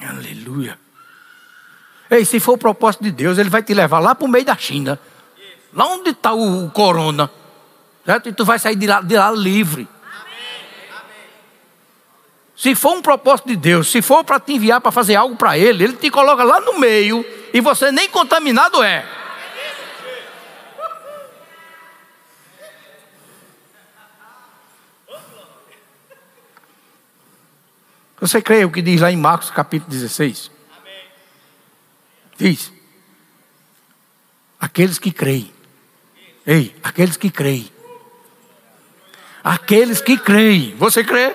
Aleluia. Ei, se for o propósito de Deus, Ele vai te levar lá para o meio da China. Lá onde está o, o corona. Certo? E tu vai sair de lá, de lá livre. Se for um propósito de Deus, se for para te enviar para fazer algo para Ele, Ele te coloca lá no meio e você nem contaminado é. Você crê o que diz lá em Marcos capítulo 16? Diz: Aqueles que creem. Ei, aqueles que creem. Aqueles que creem. Você crê?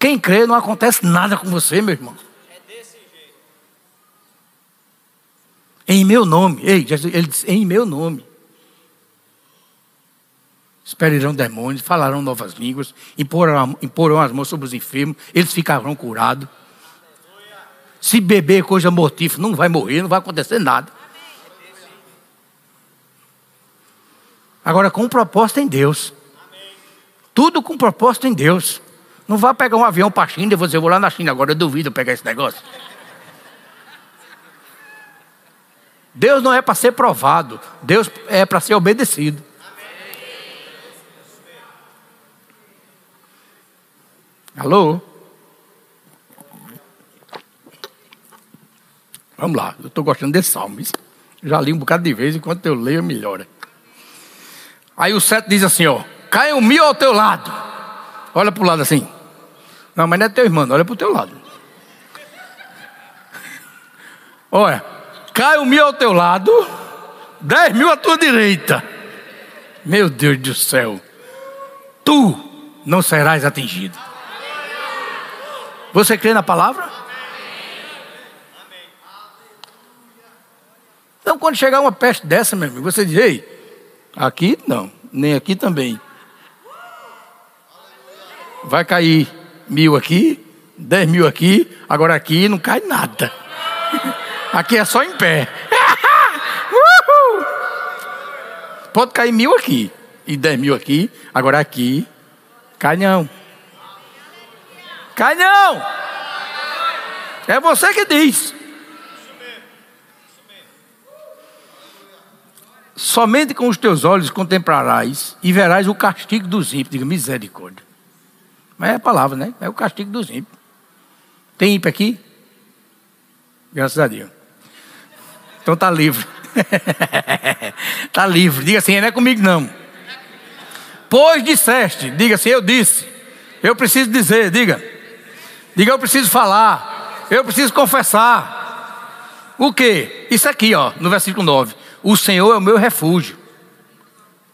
Quem crê não acontece nada com você, meu irmão. Em meu nome. Ei, ele disse, em meu nome. Esperirão demônios, falarão novas línguas, imporão, imporão as mãos sobre os enfermos, eles ficarão curados. Se beber coisa mortífera, não vai morrer, não vai acontecer nada. Agora, com propósito em Deus. Tudo com propósito em Deus. Não vá pegar um avião para a China e você vou lá na China agora, eu duvido pegar esse negócio. Deus não é para ser provado, Deus é para ser obedecido. Alô? Vamos lá, eu estou gostando desse salmo. Já li um bocado de vez, enquanto eu leio, melhora. Aí o 7 diz assim: ó, cai um mil ao teu lado. Olha para o lado assim. Não, mas não é teu irmão, olha para o teu lado. Olha, cai um mil ao teu lado, dez mil à tua direita. Meu Deus do céu, tu não serás atingido. Você crê na palavra? Então, quando chegar uma peste dessa, meu amigo, você diz: ei, aqui não, nem aqui também. Vai cair mil aqui, dez mil aqui, agora aqui não cai nada. *laughs* Aqui é só em pé. *laughs* Pode cair mil aqui e dez mil aqui, agora aqui cai não. Cai não. É você que diz. Somente com os teus olhos contemplarás e verás o castigo dos ímpios. Diga misericórdia. Mas é a palavra, né? É o castigo dos ímpios. Tem ímpio aqui? Graças a Deus. Então tá livre. *laughs* tá livre. Diga assim, não é comigo não. Pois disseste, diga assim, eu disse. Eu preciso dizer, diga. Diga, eu preciso falar. Eu preciso confessar. O que? Isso aqui, ó, no versículo 9. O Senhor é o meu refúgio.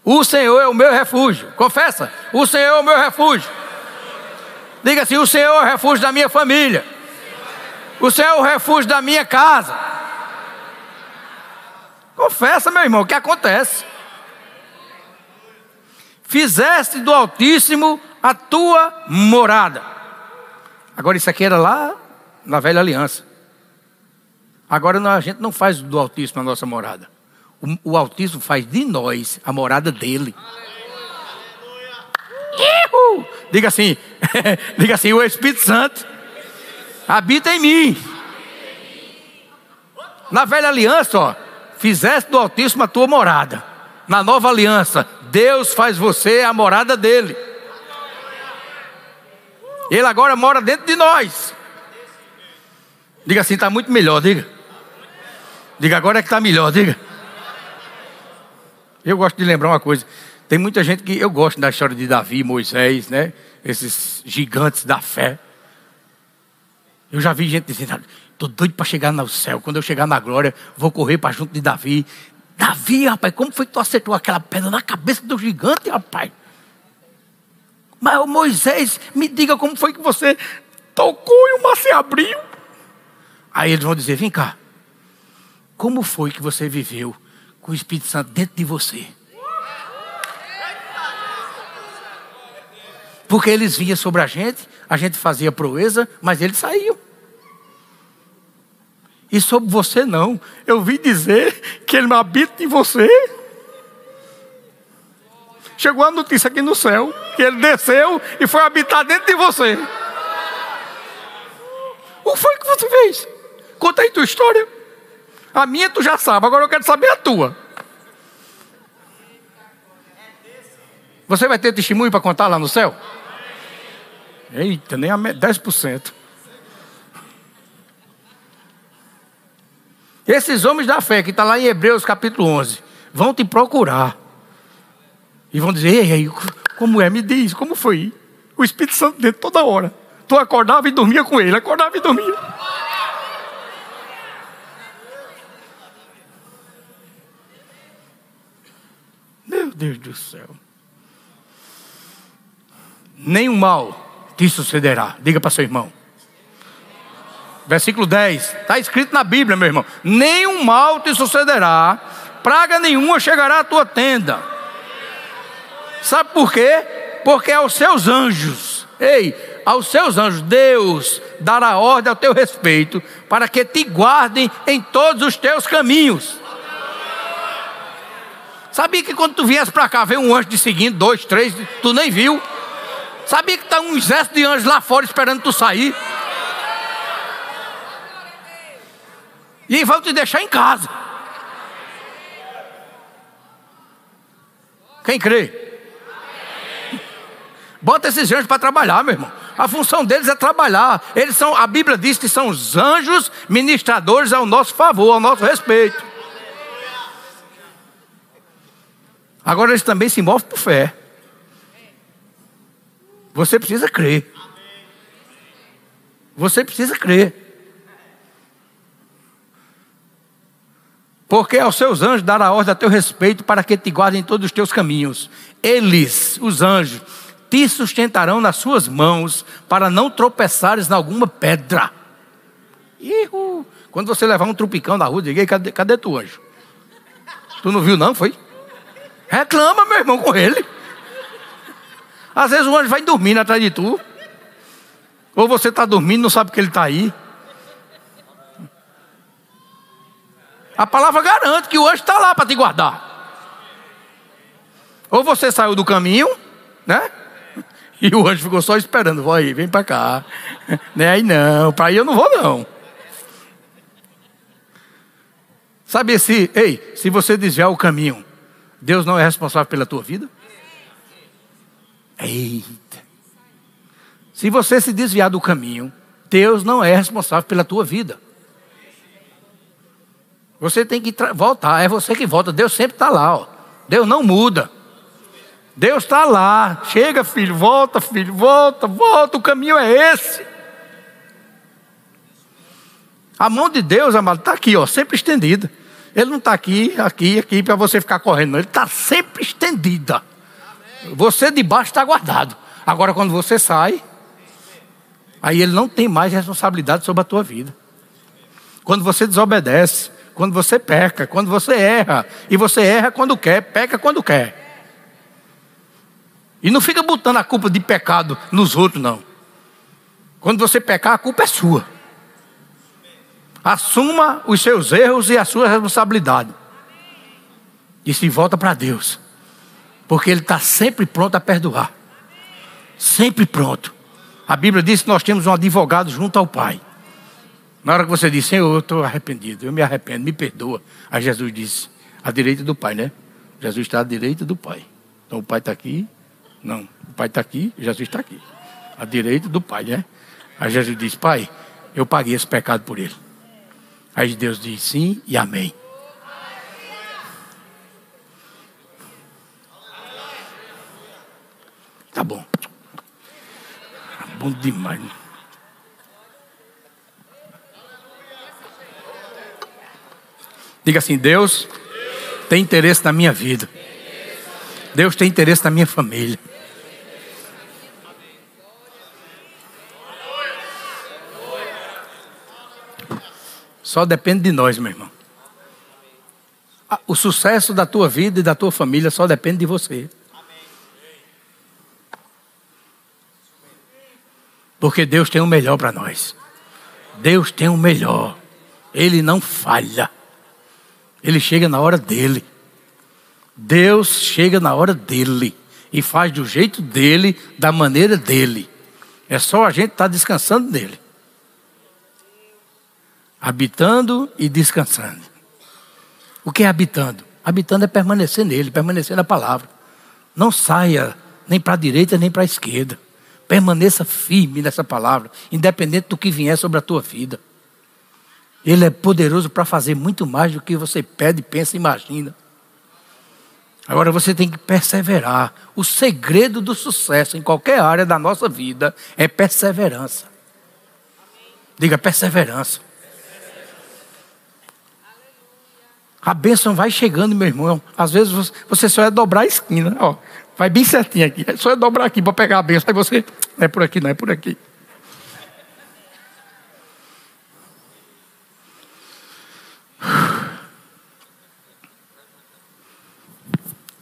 O Senhor é o meu refúgio. Confessa. O Senhor é o meu refúgio. Diga assim: o Senhor é o refúgio da minha família. O Senhor é o refúgio da minha casa. Confessa, meu irmão, o que acontece? Fizeste do Altíssimo a tua morada. Agora, isso aqui era lá na velha aliança. Agora a gente não faz do Altíssimo a nossa morada. O, Altíssimo faz de nós a morada dele. Diga assim, *laughs* diga assim, o Espírito Santo habita em mim. Na velha aliança, ó, fizeste do Altíssimo a tua morada. Na nova aliança, Deus faz você a morada dele. Ele agora mora dentro de nós. Diga assim, está muito melhor, diga. Diga agora é que está melhor, diga. Eu gosto de lembrar uma coisa. Tem muita gente que eu gosto da história de Davi, Moisés, né? Esses gigantes da fé. Eu já vi gente dizendo, estou doido para chegar no céu. Quando eu chegar na glória, vou correr para junto de Davi. Davi, rapaz, como foi que tu acertou aquela pedra na cabeça do gigante, rapaz? Mas Moisés, me diga como foi que você tocou e o mar se abriu. Aí eles vão dizer: vem cá, como foi que você viveu com o Espírito Santo dentro de você? Porque eles vinham sobre a gente, a gente fazia proeza, mas eles saíam. E sobre você não. Eu vi dizer que ele habita em você. Chegou a notícia aqui no céu que ele desceu e foi habitar dentro de você. O que foi que você fez? Conta aí tua história. A minha tu já sabe, agora eu quero saber a tua. Você vai ter testemunho para contar lá no céu? Eita, nem a 10%. Esses homens da fé, que está lá em Hebreus capítulo 11, vão te procurar. E vão dizer: Ei, ei, como é? Me diz, como foi? O Espírito Santo dentro toda hora. Tu acordava e dormia com ele, acordava e dormia. Meu Deus do céu. Nenhum mal te sucederá. Diga para seu irmão. Versículo 10. Está escrito na Bíblia, meu irmão. Nenhum mal te sucederá, praga nenhuma chegará à tua tenda. Sabe por quê? Porque aos seus anjos, ei, aos seus anjos, Deus dará ordem ao teu respeito, para que te guardem em todos os teus caminhos. Sabia que quando tu viesse para cá, veio um anjo de seguindo, dois, três, tu nem viu. Sabia que está um exército de anjos lá fora esperando tu sair. E vão te deixar em casa. Quem crê? Bota esses anjos para trabalhar, meu irmão. A função deles é trabalhar. Eles são, a Bíblia diz que são os anjos ministradores ao nosso favor, ao nosso respeito. Agora eles também se movem por fé. Você precisa crer. Você precisa crer. Porque aos seus anjos dará ordem a teu respeito para que te guardem todos os teus caminhos. Eles, os anjos, te sustentarão nas suas mãos, para não tropeçares em alguma pedra. Ihu. Quando você levar um trupicão da rua, diga, cadê, cadê tu anjo? Tu não viu não, foi? Reclama, meu irmão, com ele. Às vezes o anjo vai dormindo atrás de tu. Ou você está dormindo, não sabe que ele está aí. A palavra garante que o anjo está lá para te guardar. Ou você saiu do caminho, né? E o anjo ficou só esperando. Vou aí, vem para cá. Não é aí não, para aí eu não vou não. Sabe se, ei, se você desviar o caminho, Deus não é responsável pela tua vida? Eita. Se você se desviar do caminho, Deus não é responsável pela tua vida. Você tem que voltar, é você que volta. Deus sempre está lá, ó. Deus não muda. Deus está lá. Chega, filho, volta, filho, volta, volta. O caminho é esse. A mão de Deus, amado, está aqui, ó, sempre estendida. Ele não está aqui, aqui, aqui para você ficar correndo. Não. Ele está sempre estendida. Você de baixo está guardado. Agora, quando você sai, aí ele não tem mais responsabilidade sobre a tua vida. Quando você desobedece, quando você peca, quando você erra, e você erra quando quer, peca quando quer. E não fica botando a culpa de pecado nos outros, não. Quando você pecar, a culpa é sua. Assuma os seus erros e a sua responsabilidade. E se volta para Deus. Porque Ele está sempre pronto a perdoar. Sempre pronto. A Bíblia diz que nós temos um advogado junto ao Pai. Na hora que você diz, Senhor, eu estou arrependido, eu me arrependo, me perdoa. Aí Jesus disse, à direita do Pai, né? Jesus está à direita do Pai. Então o Pai está aqui. Não, o Pai está aqui, Jesus está aqui. À direita do Pai, né? Aí Jesus disse, Pai, eu paguei esse pecado por ele. Aí Deus diz sim e amém. Tá bom. Tá bom demais. Né? Diga assim: Deus tem interesse na minha vida. Deus tem interesse na minha família. Só depende de nós, meu irmão. O sucesso da tua vida e da tua família só depende de você. Porque Deus tem o melhor para nós. Deus tem o melhor. Ele não falha. Ele chega na hora dele. Deus chega na hora dele e faz do jeito dele, da maneira dele. É só a gente estar tá descansando nele habitando e descansando. O que é habitando? Habitando é permanecer nele, permanecer na palavra. Não saia nem para a direita nem para a esquerda. Permaneça firme nessa palavra, independente do que vier sobre a tua vida. Ele é poderoso para fazer muito mais do que você pede, pensa e imagina. Agora você tem que perseverar. O segredo do sucesso em qualquer área da nossa vida é perseverança. Diga perseverança. A bênção vai chegando, meu irmão. Às vezes você só é dobrar a esquina, ó. Vai bem certinho aqui. É só é dobrar aqui para pegar a bênção. Aí você, não é por aqui, não é por aqui.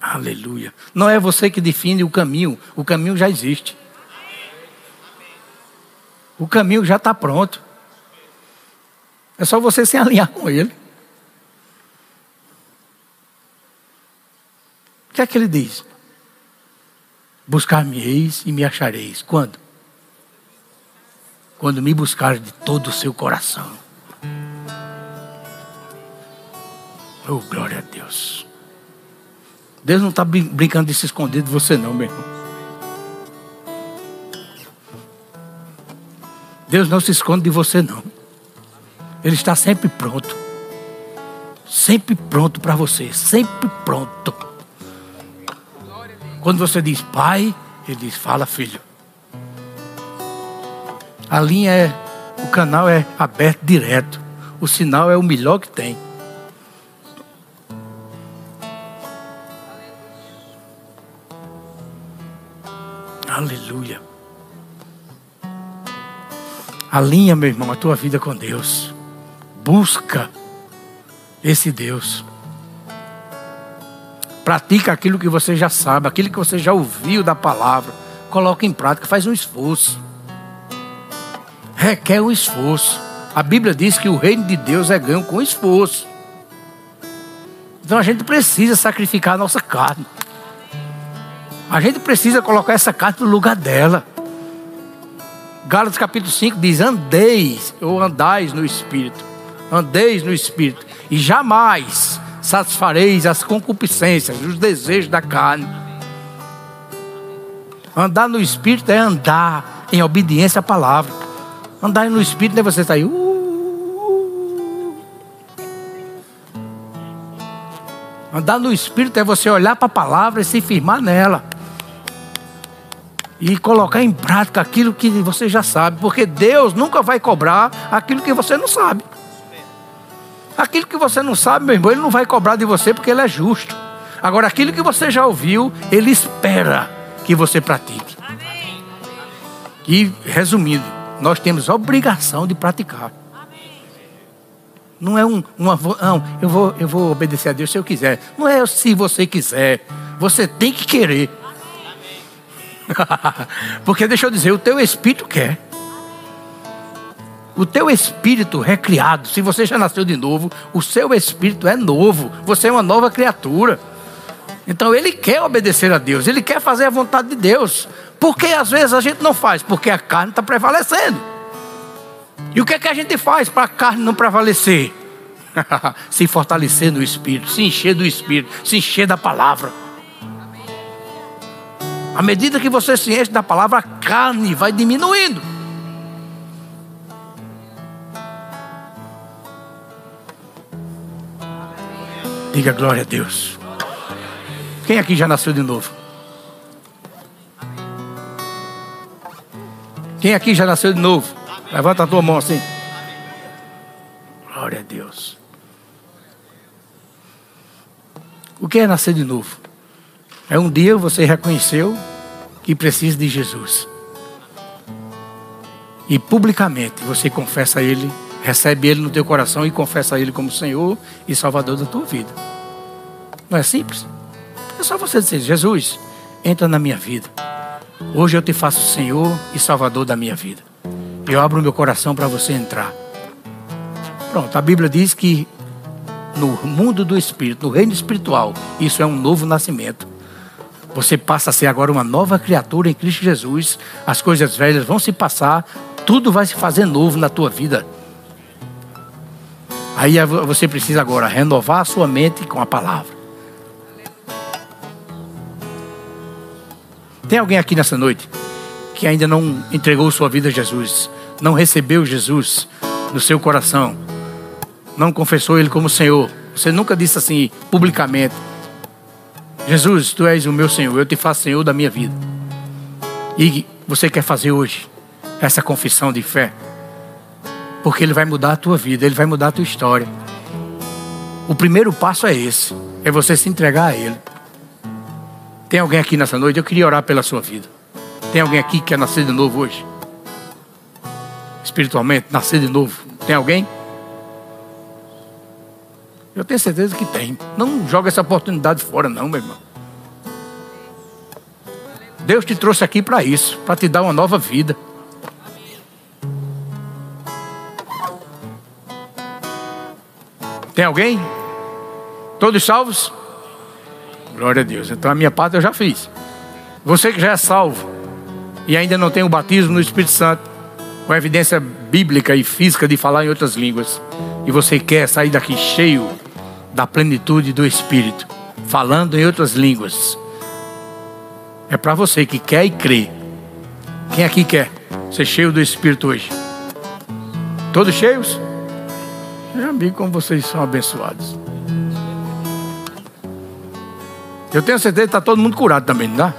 Aleluia. Não é você que define o caminho, o caminho já existe. O caminho já está pronto. É só você se alinhar com ele. O que é que ele diz? Buscar-me-eis e me achareis. Quando? Quando me buscar de todo o seu coração. Oh, glória a Deus. Deus não está brincando de se esconder de você, não, meu irmão. Deus não se esconde de você, não. Ele está sempre pronto. Sempre pronto para você. Sempre pronto. Quando você diz pai, ele diz fala filho. A linha é, o canal é aberto direto. O sinal é o melhor que tem. Aleluia. Alinha, meu irmão, a tua vida com Deus. Busca esse Deus. Pratica aquilo que você já sabe, aquilo que você já ouviu da palavra. Coloca em prática, faz um esforço. Requer um esforço. A Bíblia diz que o reino de Deus é ganho com esforço. Então a gente precisa sacrificar a nossa carne. A gente precisa colocar essa carne no lugar dela. Gálatas capítulo 5 diz: Andeis ou andais no Espírito. Andeis no Espírito. E jamais satisfareis as concupiscências, os desejos da carne. Andar no Espírito é andar em obediência à palavra. Andar no Espírito não é você sair. Uh, andar no Espírito é você olhar para a palavra e se firmar nela. E colocar em prática aquilo que você já sabe. Porque Deus nunca vai cobrar aquilo que você não sabe. Aquilo que você não sabe, meu irmão, ele não vai cobrar de você porque ele é justo. Agora, aquilo que você já ouviu, ele espera que você pratique. E, resumindo, nós temos obrigação de praticar. Não é um, uma, não, eu vou, eu vou obedecer a Deus se eu quiser. Não é se você quiser. Você tem que querer. *laughs* Porque deixa eu dizer, o teu espírito quer. O teu espírito recriado, se você já nasceu de novo, o seu espírito é novo. Você é uma nova criatura. Então ele quer obedecer a Deus, ele quer fazer a vontade de Deus. Porque às vezes a gente não faz? Porque a carne está prevalecendo. E o que é que a gente faz para a carne não prevalecer? *laughs* se fortalecer no espírito, se encher do espírito, se encher da palavra. À medida que você se enche da palavra, a carne vai diminuindo. Diga glória a Deus. Quem aqui já nasceu de novo? Quem aqui já nasceu de novo? Levanta a tua mão assim. Glória a Deus. O que é nascer de novo? É um dia você reconheceu que precisa de Jesus. E publicamente você confessa a Ele Recebe Ele no teu coração e confessa Ele como Senhor e Salvador da tua vida. Não é simples? É só você dizer: Jesus, entra na minha vida. Hoje eu te faço Senhor e Salvador da minha vida. Eu abro meu coração para você entrar. Pronto, a Bíblia diz que no mundo do Espírito, no reino espiritual, isso é um novo nascimento. Você passa a ser agora uma nova criatura em Cristo Jesus. As coisas velhas vão se passar, tudo vai se fazer novo na tua vida. Aí você precisa agora renovar a sua mente com a palavra. Tem alguém aqui nessa noite que ainda não entregou sua vida a Jesus, não recebeu Jesus no seu coração, não confessou Ele como Senhor. Você nunca disse assim publicamente: Jesus, Tu és o meu Senhor, eu te faço Senhor da minha vida. E você quer fazer hoje essa confissão de fé? Porque Ele vai mudar a tua vida, Ele vai mudar a tua história. O primeiro passo é esse: é você se entregar a Ele. Tem alguém aqui nessa noite? Eu queria orar pela sua vida. Tem alguém aqui que quer nascer de novo hoje? Espiritualmente, nascer de novo. Tem alguém? Eu tenho certeza que tem. Não joga essa oportunidade fora, não, meu irmão. Deus te trouxe aqui para isso, para te dar uma nova vida. Tem alguém? Todos salvos? Glória a Deus. Então a minha parte eu já fiz. Você que já é salvo e ainda não tem o batismo no Espírito Santo, com evidência bíblica e física de falar em outras línguas, e você quer sair daqui cheio da plenitude do Espírito, falando em outras línguas, é para você que quer e crê. Quem aqui quer ser cheio do Espírito hoje? Todos cheios? Já vi como vocês são abençoados. Eu tenho certeza que está todo mundo curado também, não dá?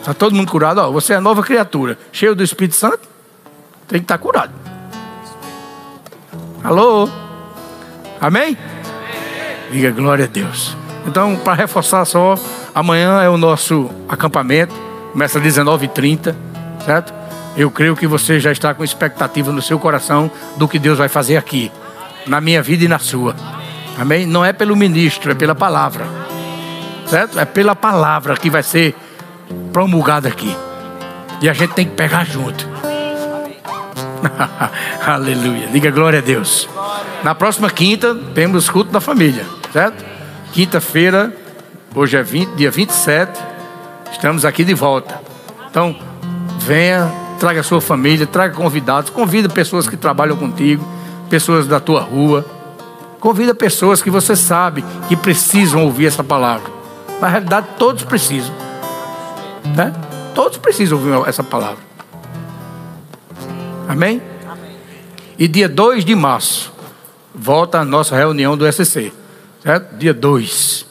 Está todo mundo curado. Ó, você é nova criatura, cheio do Espírito Santo, tem que estar tá curado. Alô? Amém? Diga glória a Deus. Então, para reforçar só, amanhã é o nosso acampamento, Começa às 19h30, certo? Eu creio que você já está com expectativa no seu coração do que Deus vai fazer aqui, na minha vida e na sua. Amém? Não é pelo ministro, é pela palavra. Certo? É pela palavra que vai ser promulgada aqui. E a gente tem que pegar junto. *laughs* Aleluia. Diga glória a Deus. Na próxima quinta, temos culto da família, certo? Quinta-feira, hoje é 20, dia 27, estamos aqui de volta. Então, venha, traga a sua família, traga convidados, convida pessoas que trabalham contigo, pessoas da tua rua. Convida pessoas que você sabe que precisam ouvir essa palavra. Na realidade, todos precisam. Né? Todos precisam ouvir essa palavra. Amém? Amém? E dia 2 de março, volta a nossa reunião do SCC. Certo? Dia 2.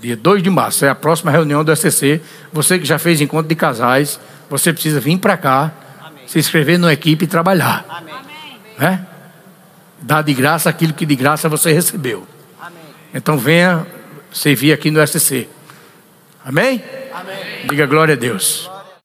Dia 2 de março é a próxima reunião do SCC. Você que já fez encontro de casais, você precisa vir para cá, Amém. se inscrever numa equipe e trabalhar. Amém. Né? Dar de graça aquilo que de graça você recebeu. Amém. Então venha servir aqui no SCC. Amém? Amém? Diga glória a Deus.